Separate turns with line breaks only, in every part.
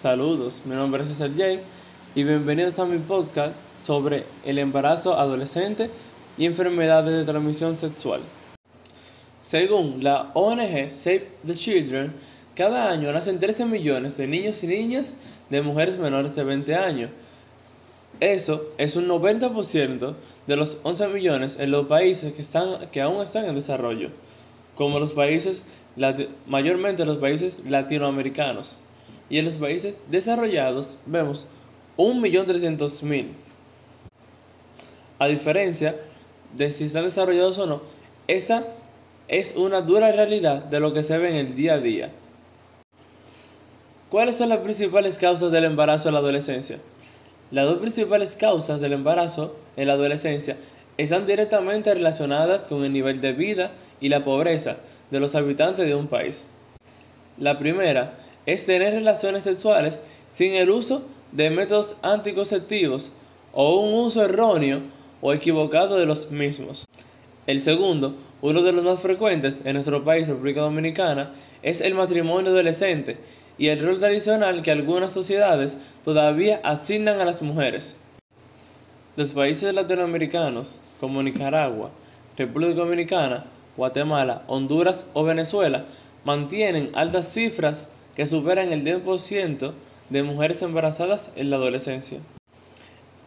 Saludos, mi nombre es César J y bienvenidos a mi podcast sobre el embarazo adolescente y enfermedades de transmisión sexual. Según la ONG Save the Children, cada año nacen 13 millones de niños y niñas de mujeres menores de 20 años. Eso es un 90% de los 11 millones en los países que, están, que aún están en desarrollo, como los países, mayormente los países latinoamericanos. Y en los países desarrollados vemos 1.300.000. A diferencia de si están desarrollados o no, esa es una dura realidad de lo que se ve en el día a día. ¿Cuáles son las principales causas del embarazo en la adolescencia? Las dos principales causas del embarazo en la adolescencia están directamente relacionadas con el nivel de vida y la pobreza de los habitantes de un país. La primera es tener relaciones sexuales sin el uso de métodos anticonceptivos o un uso erróneo o equivocado de los mismos. El segundo, uno de los más frecuentes en nuestro país, República Dominicana, es el matrimonio adolescente y el rol tradicional que algunas sociedades todavía asignan a las mujeres. Los países latinoamericanos, como Nicaragua, República Dominicana, Guatemala, Honduras o Venezuela, mantienen altas cifras que superan el 10% de mujeres embarazadas en la adolescencia.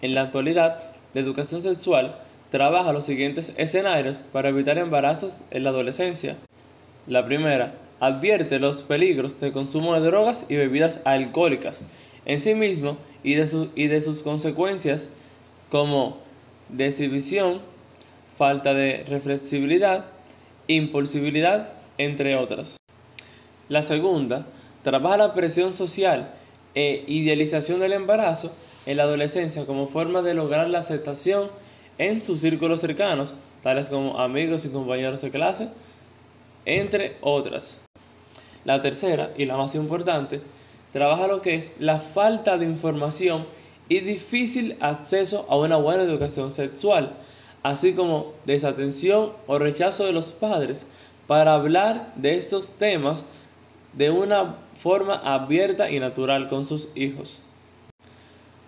En la actualidad, la educación sexual trabaja los siguientes escenarios para evitar embarazos en la adolescencia. La primera, advierte los peligros del consumo de drogas y bebidas alcohólicas en sí mismo y de, y de sus consecuencias como deshibición, falta de reflexibilidad, impulsibilidad, entre otras. La segunda, trabaja la presión social e idealización del embarazo en la adolescencia como forma de lograr la aceptación en sus círculos cercanos, tales como amigos y compañeros de clase, entre otras. La tercera, y la más importante, trabaja lo que es la falta de información y difícil acceso a una buena educación sexual, así como desatención o rechazo de los padres para hablar de estos temas de una forma abierta y natural con sus hijos.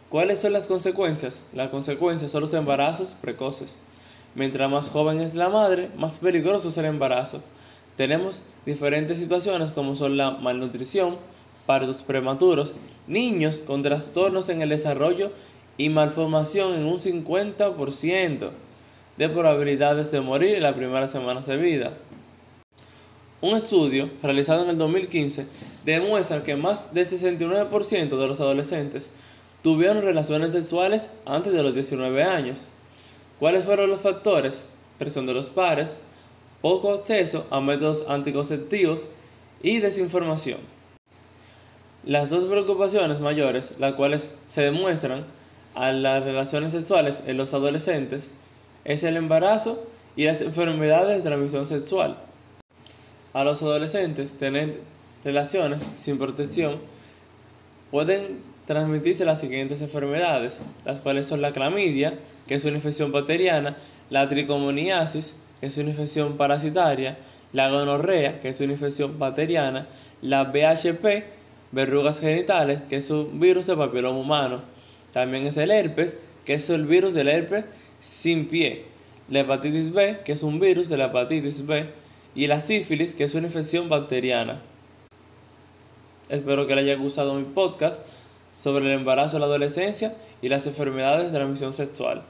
¿Cuáles son las consecuencias? Las consecuencias son los embarazos precoces. Mientras más joven es la madre, más peligroso es el embarazo. Tenemos diferentes situaciones como son la malnutrición, partos prematuros, niños con trastornos en el desarrollo y malformación en un 50% de probabilidades de morir en las primeras semanas de vida. Un estudio realizado en el 2015 demuestra que más del 69% de los adolescentes tuvieron relaciones sexuales antes de los 19 años. ¿Cuáles fueron los factores? Presión de los pares, poco acceso a métodos anticonceptivos y desinformación. Las dos preocupaciones mayores, las cuales se demuestran a las relaciones sexuales en los adolescentes, es el embarazo y las enfermedades de transmisión sexual. A los adolescentes tener relaciones sin protección pueden transmitirse las siguientes enfermedades, las cuales son la clamidia, que es una infección bacteriana, la tricomoniasis, que es una infección parasitaria, la gonorrea, que es una infección bacteriana, la BHP, verrugas genitales, que es un virus de papiloma humano. También es el herpes, que es el virus del herpes sin pie. La hepatitis B, que es un virus de la hepatitis B. Y la sífilis, que es una infección bacteriana. Espero que les haya gustado mi podcast sobre el embarazo la adolescencia y las enfermedades de transmisión sexual.